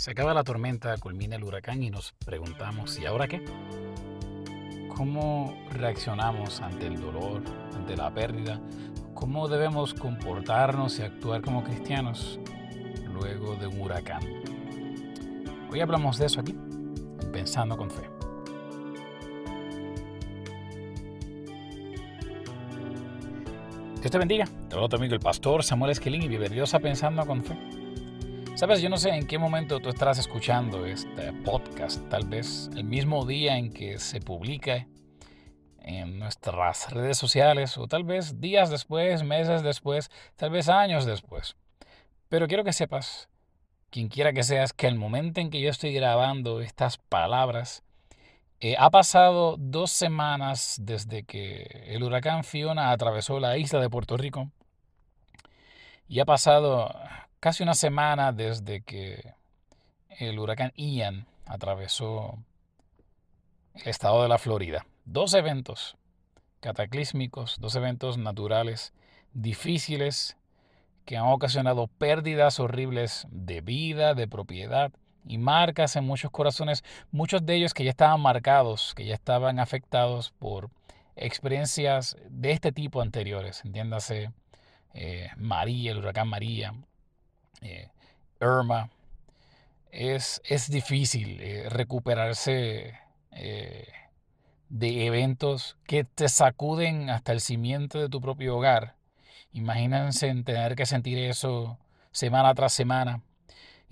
Se acaba la tormenta, culmina el huracán y nos preguntamos, ¿y ahora qué? ¿Cómo reaccionamos ante el dolor, ante la pérdida? ¿Cómo debemos comportarnos y actuar como cristianos luego de un huracán? Hoy hablamos de eso aquí, pensando con fe. Dios te bendiga. Te tu amigo el pastor Samuel Esquilín y bienvenidos a Pensando con Fe. Sabes, yo no sé en qué momento tú estarás escuchando este podcast, tal vez el mismo día en que se publica en nuestras redes sociales o tal vez días después, meses después, tal vez años después. Pero quiero que sepas, quien quiera que seas, que el momento en que yo estoy grabando estas palabras, eh, ha pasado dos semanas desde que el huracán Fiona atravesó la isla de Puerto Rico y ha pasado casi una semana desde que el huracán Ian atravesó el estado de la Florida. Dos eventos cataclísmicos, dos eventos naturales difíciles que han ocasionado pérdidas horribles de vida, de propiedad y marcas en muchos corazones, muchos de ellos que ya estaban marcados, que ya estaban afectados por experiencias de este tipo anteriores, entiéndase eh, María, el huracán María, eh, Irma. Es, es difícil eh, recuperarse de eventos que te sacuden hasta el cimiento de tu propio hogar. Imagínense tener que sentir eso semana tras semana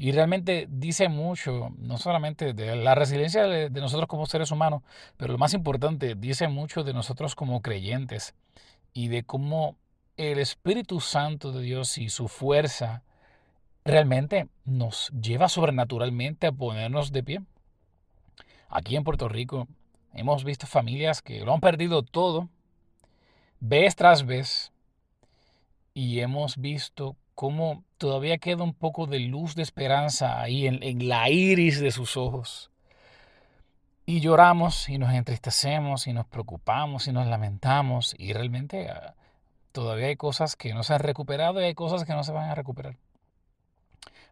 y realmente dice mucho, no solamente de la resiliencia de, nosotros como seres humanos, pero lo más importante, dice mucho de nosotros como creyentes y de cómo el Espíritu Santo de Dios y su fuerza realmente nos lleva sobrenaturalmente a ponernos de pie. Aquí en Puerto Rico hemos visto familias que lo han perdido todo, vez tras vez, y hemos visto cómo todavía queda un poco de luz de esperanza ahí en, la iris de sus ojos. Y lloramos y nos entristecemos y nos preocupamos y nos lamentamos y realmente ah, todavía hay cosas que no se han recuperado y hay cosas que no se van a recuperar.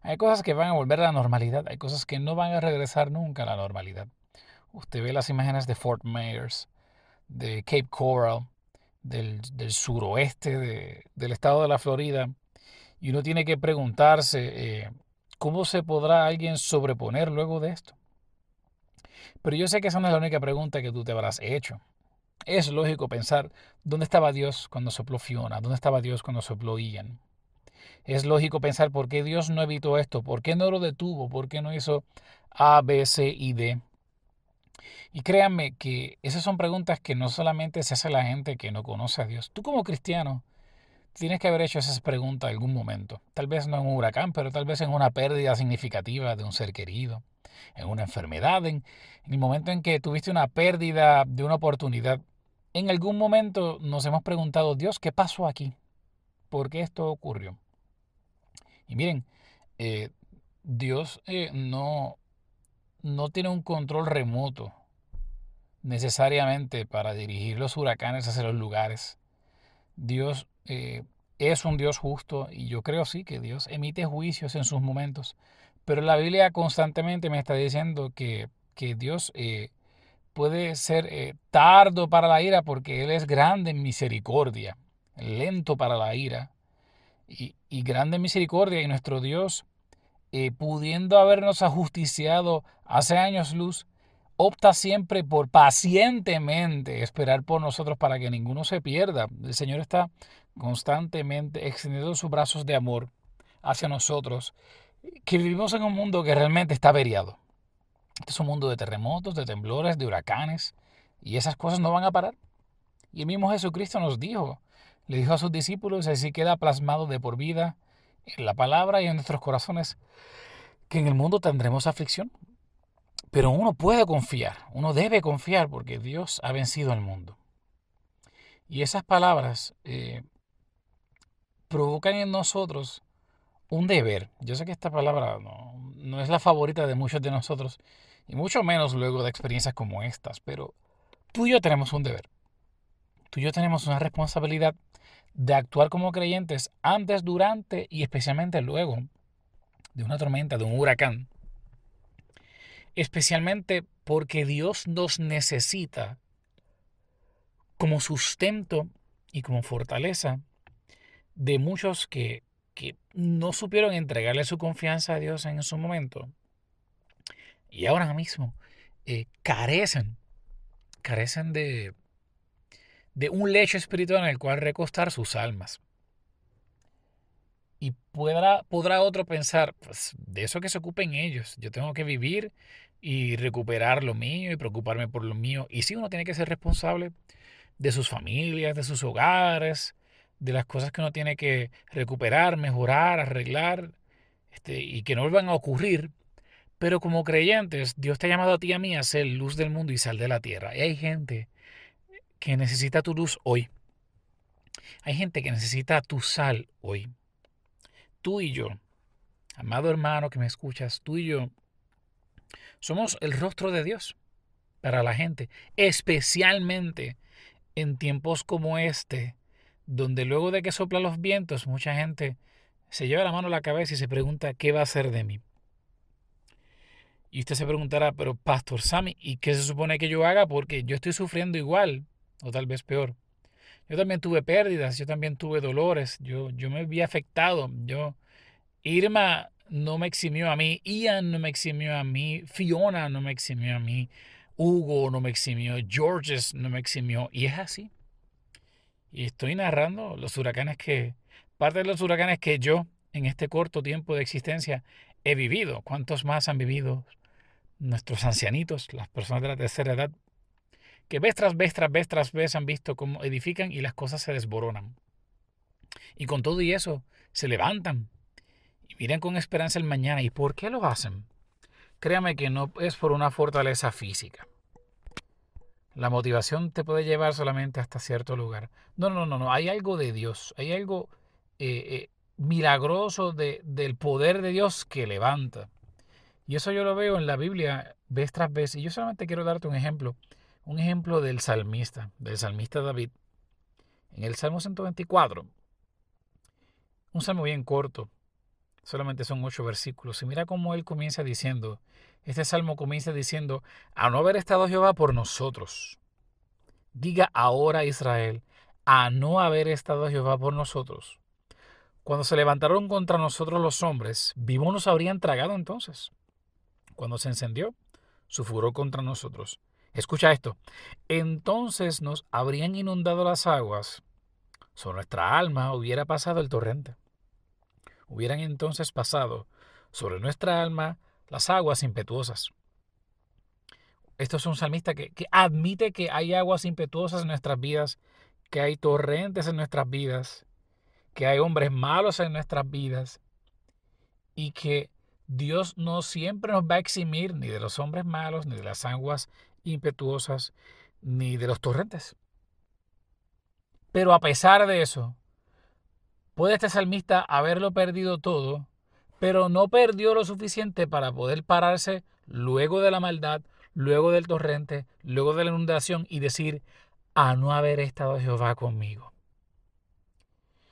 Hay cosas que van a volver a la normalidad, hay cosas que no van a regresar nunca a la normalidad. Usted ve las imágenes de Fort Myers, de Cape Coral, del, suroeste del estado de la Florida, y uno tiene que preguntarse, eh, ¿cómo se podrá alguien sobreponer luego de esto? Pero yo sé que esa no es la única pregunta que tú te habrás hecho. Es lógico pensar, ¿dónde estaba Dios cuando sopló Fiona? ¿Dónde estaba Dios cuando sopló Ian? Es lógico pensar, ¿por qué Dios no evitó esto? ¿Por qué no lo detuvo? ¿Por qué no hizo A, B, C y D? Y créanme que esas son preguntas que no solamente se hace la gente que no conoce a Dios. Tú como cristiano tienes que haber hecho esas preguntas en algún momento. Tal vez no en un huracán, pero tal vez en una pérdida significativa de un ser querido, en una enfermedad, en, el momento en que tuviste una pérdida de una oportunidad. En algún momento nos hemos preguntado, Dios, ¿qué pasó aquí? ¿Por qué esto ocurrió? Y miren, eh, Dios eh, no, no tiene un control remoto necesariamente para dirigir los huracanes hacia los lugares. Dios eh, es un Dios justo y yo creo sí que Dios emite juicios en sus momentos. Pero la Biblia constantemente me está diciendo que, Dios eh, puede ser tardo para la ira porque Él es grande en misericordia, lento para la ira y, grande misericordia. Y nuestro Dios, pudiendo habernos ajusticiado hace años luz, opta siempre por pacientemente esperar por nosotros para que ninguno se pierda. El Señor está constantemente extendiendo sus brazos de amor hacia nosotros, que vivimos en un mundo que realmente está averiado. Este es un mundo de terremotos, de temblores, de huracanes, y esas cosas no van a parar. Y el mismo Jesucristo nos dijo, le dijo a sus discípulos, así queda plasmado de por vida en la palabra y en nuestros corazones, que en el mundo tendremos aflicción, pero uno puede confiar, uno debe confiar porque Dios ha vencido al mundo. Y esas palabras eh, provocan en nosotros un deber. Yo sé que esta palabra no, no, es la favorita de muchos de nosotros, y mucho menos luego de experiencias como estas, pero tú y yo tenemos un deber. Tú y yo tenemos una responsabilidad de actuar como creyentes antes, durante y especialmente luego de una tormenta, de un huracán, especialmente porque Dios nos necesita como sustento y como fortaleza de muchos que, que no supieron entregarle su confianza a Dios en su momento y ahora mismo eh, carecen, carecen de, de un lecho espiritual en el cual recostar sus almas. Y podrá, podrá otro pensar, pues de eso que se ocupen ellos, yo tengo que vivir y recuperar lo mío y preocuparme por lo mío. Y sí, uno tiene que ser responsable de sus familias, de sus hogares, de las cosas que uno tiene que recuperar, mejorar, arreglar, este, y que no vuelvan a ocurrir. Pero como creyentes, Dios te ha llamado a ti y a mí a ser luz del mundo y sal de la tierra. Y hay gente que necesita tu luz hoy. Hay gente que necesita tu sal hoy. Tú y yo, amado hermano que me escuchas, tú y yo somos el rostro de Dios para la gente, especialmente en tiempos como este, donde luego de que soplan los vientos, mucha gente se lleva la mano a la cabeza y se pregunta, ¿qué va a hacer de mí? Y usted se preguntará, pero Pastor Sammy, ¿y qué se supone que yo haga? Porque yo estoy sufriendo igual, o tal vez peor. Yo también tuve pérdidas, yo también tuve dolores, yo, yo me vi afectado. Yo, Irma no me eximió a mí, Ian no me eximió a mí, Fiona no me eximió a mí, Hugo no me eximió, Georges no me eximió, y es así. Y estoy narrando los huracanes que, parte de los huracanes que yo, en este corto tiempo de existencia, he vivido. ¿Cuántos más han vivido nuestros ancianitos, las personas de la tercera edad, que vez tras vez, tras vez, tras vez han visto cómo edifican y las cosas se desboronan? Y con todo y eso, se levantan y miran con esperanza el mañana. ¿Y por qué lo hacen? Créame que no es por una fortaleza física. La motivación te puede llevar solamente hasta cierto lugar. No, no, no, no. Hay algo de Dios. Hay algo eh, eh, milagroso de, del poder de Dios que levanta. Y eso yo lo veo en la Biblia vez tras vez. Y yo solamente quiero darte un ejemplo. Un ejemplo del salmista, del salmista David. En el Salmo 124. Un salmo bien corto. Solamente son ocho versículos. Y mira cómo él comienza diciendo, este salmo comienza diciendo, a no haber estado Jehová por nosotros. Diga ahora Israel, a no haber estado Jehová por nosotros. Cuando se levantaron contra nosotros los hombres, vivos nos habrían tragado entonces. Cuando se encendió su furor contra nosotros. Escucha esto. Entonces nos habrían inundado las aguas. Sobre nuestra alma hubiera pasado el torrente hubieran entonces pasado sobre nuestra alma las aguas impetuosas. Esto es un salmista que, admite que hay aguas impetuosas en nuestras vidas, que hay torrentes en nuestras vidas, que hay hombres malos en nuestras vidas y que Dios no siempre nos va a eximir ni de los hombres malos, ni de las aguas impetuosas, ni de los torrentes. Pero a pesar de eso, Puede este salmista haberlo perdido todo, pero no perdió lo suficiente para poder pararse luego de la maldad, luego del torrente, luego de la inundación y decir, a no haber estado Jehová conmigo.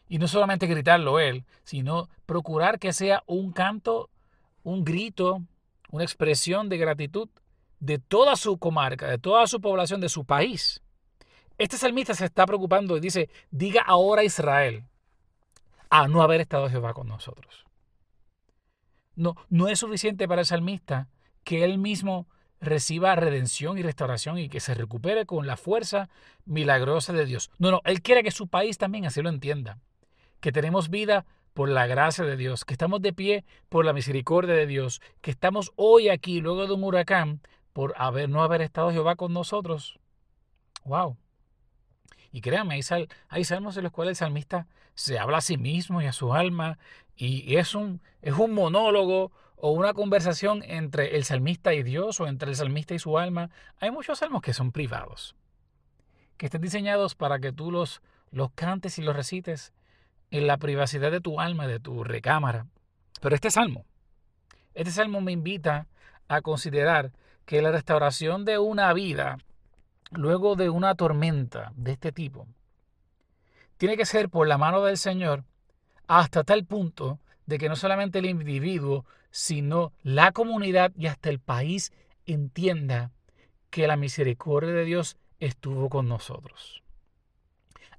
Y no solamente gritarlo él, sino procurar que sea un canto, un grito, una expresión de gratitud de toda su comarca, de toda su población, de su país. Este salmista se está preocupando y dice, diga ahora Israel, a no haber estado Jehová con nosotros. No, no es suficiente para el salmista que él mismo reciba redención y restauración y que se recupere con la fuerza milagrosa de Dios. No, no, él quiere que su país también así lo entienda. Que tenemos vida por la gracia de Dios, que estamos de pie por la misericordia de Dios, que estamos hoy aquí luego de un huracán por haber, no haber estado Jehová con nosotros. ¡Wow! Y créanme, hay, hay salmos en los cuales el salmista se habla a sí mismo y a su alma y es un, monólogo o una conversación entre el salmista y Dios o entre el salmista y su alma. Hay muchos salmos que son privados, que están diseñados para que tú los, los cantes y los recites en la privacidad de tu alma, de tu recámara. Pero este salmo, este salmo me invita a considerar que la restauración de una vida luego de una tormenta de este tipo tiene que ser por la mano del Señor hasta tal punto de que no solamente el individuo, sino la comunidad y hasta el país entienda que la misericordia de Dios estuvo con nosotros.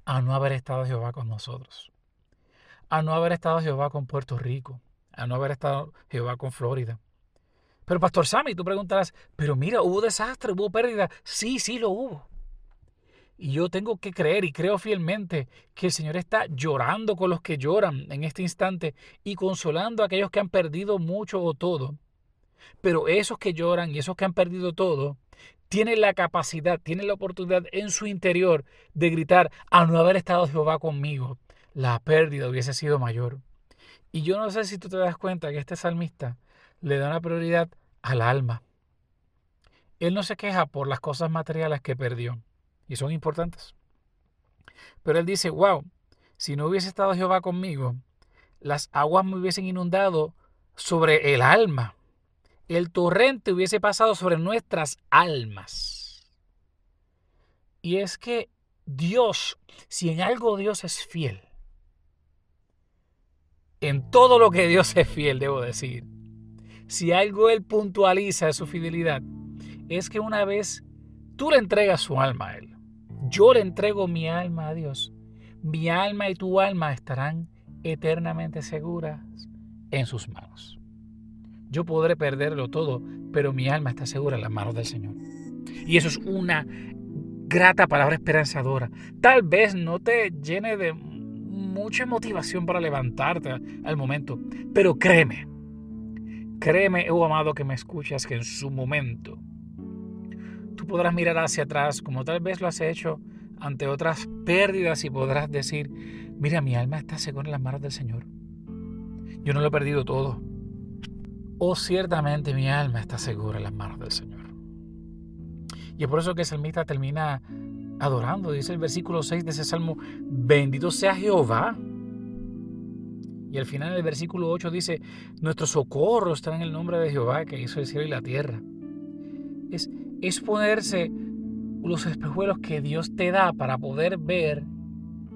A no haber estado Jehová con nosotros. A no haber estado Jehová con Puerto Rico. A no haber estado Jehová con Florida. Pero Pastor Sammy, tú preguntarás, pero mira, hubo desastre, hubo pérdida. Sí, sí lo hubo. Y yo tengo que creer y creo fielmente que el Señor está llorando con los que lloran en este instante y consolando a aquellos que han perdido mucho o todo. Pero esos que lloran y esos que han perdido todo, tienen la capacidad, tienen la oportunidad en su interior de gritar, a no haber estado Jehová conmigo, la pérdida hubiese sido mayor. Y yo no sé si tú te das cuenta que este salmista le da una prioridad al alma. Él no se queja por las cosas materiales que perdió y son importantes. Pero él dice, wow, si no hubiese estado Jehová conmigo, las aguas me hubiesen inundado sobre el alma. El torrente hubiese pasado sobre nuestras almas. Y es que Dios, si en algo Dios es fiel, en todo lo que Dios es fiel, debo decir, si algo Él puntualiza de su fidelidad, es que una vez tú le entregas su alma a Él, yo le entrego mi alma a Dios. Mi alma y tu alma estarán eternamente seguras en sus manos. Yo podré perderlo todo, pero mi alma está segura en las manos del Señor. Y eso es una grata palabra esperanzadora. Tal vez no te llene de mucha motivación para levantarte al momento, pero créeme, créeme, oh amado que me escuchas, que en su momento tú podrás mirar hacia atrás como tal vez lo has hecho ante otras pérdidas y podrás decir, mira, mi alma está segura en las manos del Señor. Yo no lo he perdido todo. Oh, ciertamente mi alma está segura en las manos del Señor. Y es por eso que el salmista termina adorando. Dice el versículo 6 de ese salmo, bendito sea Jehová. Y al final del versículo 8 dice, nuestro socorro está en el nombre de Jehová que hizo el cielo y la tierra. Es es ponerse los espejuelos que Dios te da para poder ver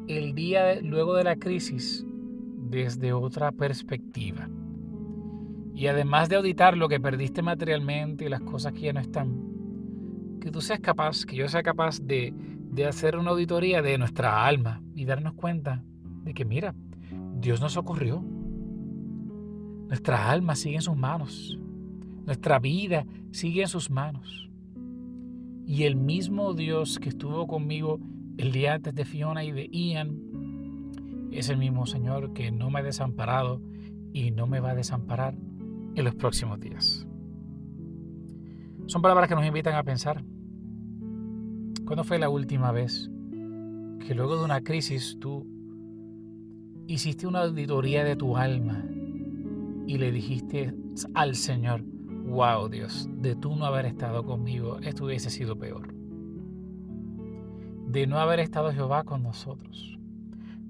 el día luego de la crisis desde otra perspectiva. Y además de auditar lo que perdiste materialmente y las cosas que ya no están, que tú seas capaz, que yo sea capaz de, de hacer una auditoría de nuestra alma y darnos cuenta de que, mira, Dios nos socorrió. Nuestra alma sigue en sus manos. Nuestra vida sigue en sus manos. Y el mismo Dios que estuvo conmigo el día antes de Fiona y de Ian es el mismo Señor que no me ha desamparado y no me va a desamparar en los próximos días. Son palabras que nos invitan a pensar. ¿Cuándo fue la última vez que luego de una crisis tú hiciste una auditoría de tu alma y le dijiste al Señor, wow Dios, de tú no haber estado conmigo, esto hubiese sido peor. De no haber estado Jehová con nosotros.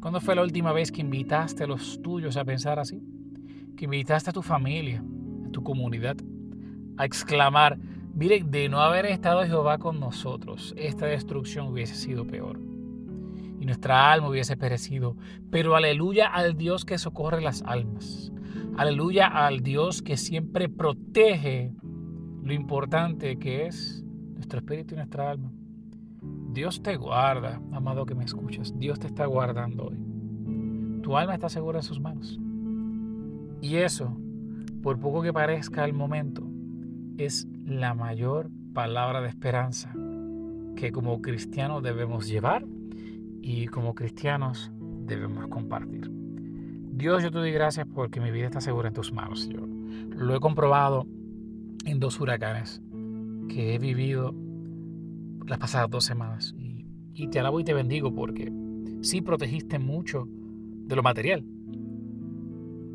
¿Cuándo fue la última vez que invitaste a los tuyos a pensar así? Que invitaste a tu familia, a tu comunidad, a exclamar, mire, de no haber estado Jehová con nosotros, esta destrucción hubiese sido peor. Y nuestra alma hubiese perecido. Pero aleluya al Dios que socorre las almas. Aleluya al Dios que siempre protege lo importante que es nuestro espíritu y nuestra alma. Dios te guarda, amado que me escuchas. Dios te está guardando hoy. Tu alma está segura en sus manos. Y eso, por poco que parezca al momento, es la mayor palabra de esperanza que como cristianos debemos llevar y como cristianos debemos compartir. Dios, yo te doy gracias porque mi vida está segura en tus manos, Señor. Lo he comprobado en dos huracanes que he vivido las pasadas dos semanas. Y, y te alabo y te bendigo porque sí protegiste mucho de lo material,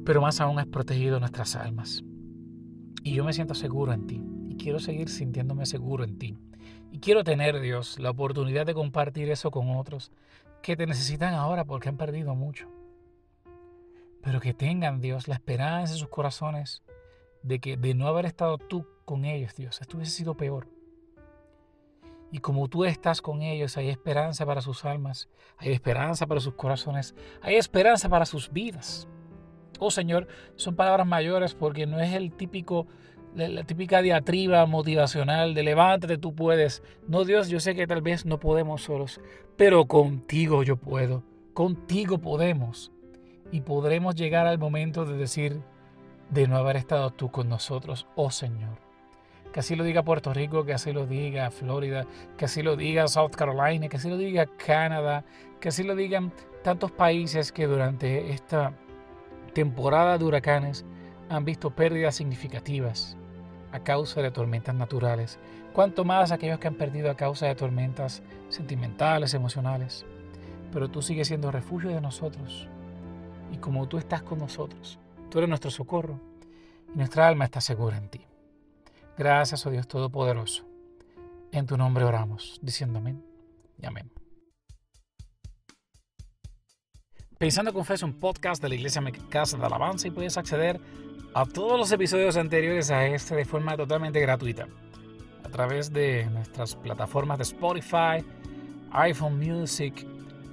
pero más aún has protegido nuestras almas. Y yo me siento seguro en ti quiero seguir sintiéndome seguro en ti. Y quiero tener, Dios, la oportunidad de compartir eso con otros que te necesitan ahora porque han perdido mucho pero que tengan, Dios, la esperanza en sus corazones de que de no haber estado tú con ellos, Dios, esto hubiese sido peor. Y como tú estás con ellos, hay esperanza para sus almas, hay esperanza para sus corazones, hay esperanza para sus vidas. Oh Señor, son palabras mayores porque no es el típico la, típica diatriba motivacional de levántate, tú puedes. No, Dios, yo sé que tal vez no podemos solos, pero contigo yo puedo. Contigo podemos. Y podremos llegar al momento de decir, de no haber estado tú con nosotros, oh Señor. Que así lo diga Puerto Rico, que así lo diga Florida, que así lo diga South Carolina, que así lo diga Canadá, que así lo digan tantos países que durante esta temporada de huracanes han visto pérdidas significativas a causa de tormentas naturales, cuanto más aquellos que han perdido a causa de tormentas sentimentales, emocionales. Pero tú sigues siendo refugio de nosotros. Y como tú estás con nosotros, tú eres nuestro socorro y nuestra alma está segura en ti. Gracias, oh Dios Todopoderoso. En tu nombre oramos, diciendo amén y amén. Pensando con Fe es un podcast de la Iglesia Casa de Alabanza y puedes acceder a todos los episodios anteriores a este de forma totalmente gratuita a través de nuestras plataformas de Spotify, iPhone Music,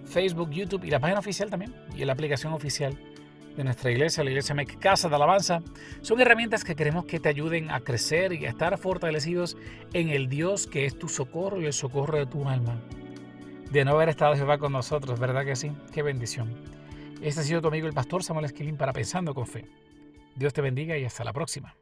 Facebook, YouTube y la página oficial también y la aplicación oficial de nuestra iglesia, la iglesia Casa de Alabanza, son herramientas que queremos que te ayuden a crecer y a estar fortalecidos en el Dios que es tu socorro y el socorro de tu alma. De no haber estado Jehová con nosotros, ¿verdad que sí? Qué bendición. Este ha sido tu amigo el pastor Samuel Esquilín para Pensando con Fe. Dios te bendiga y hasta la próxima.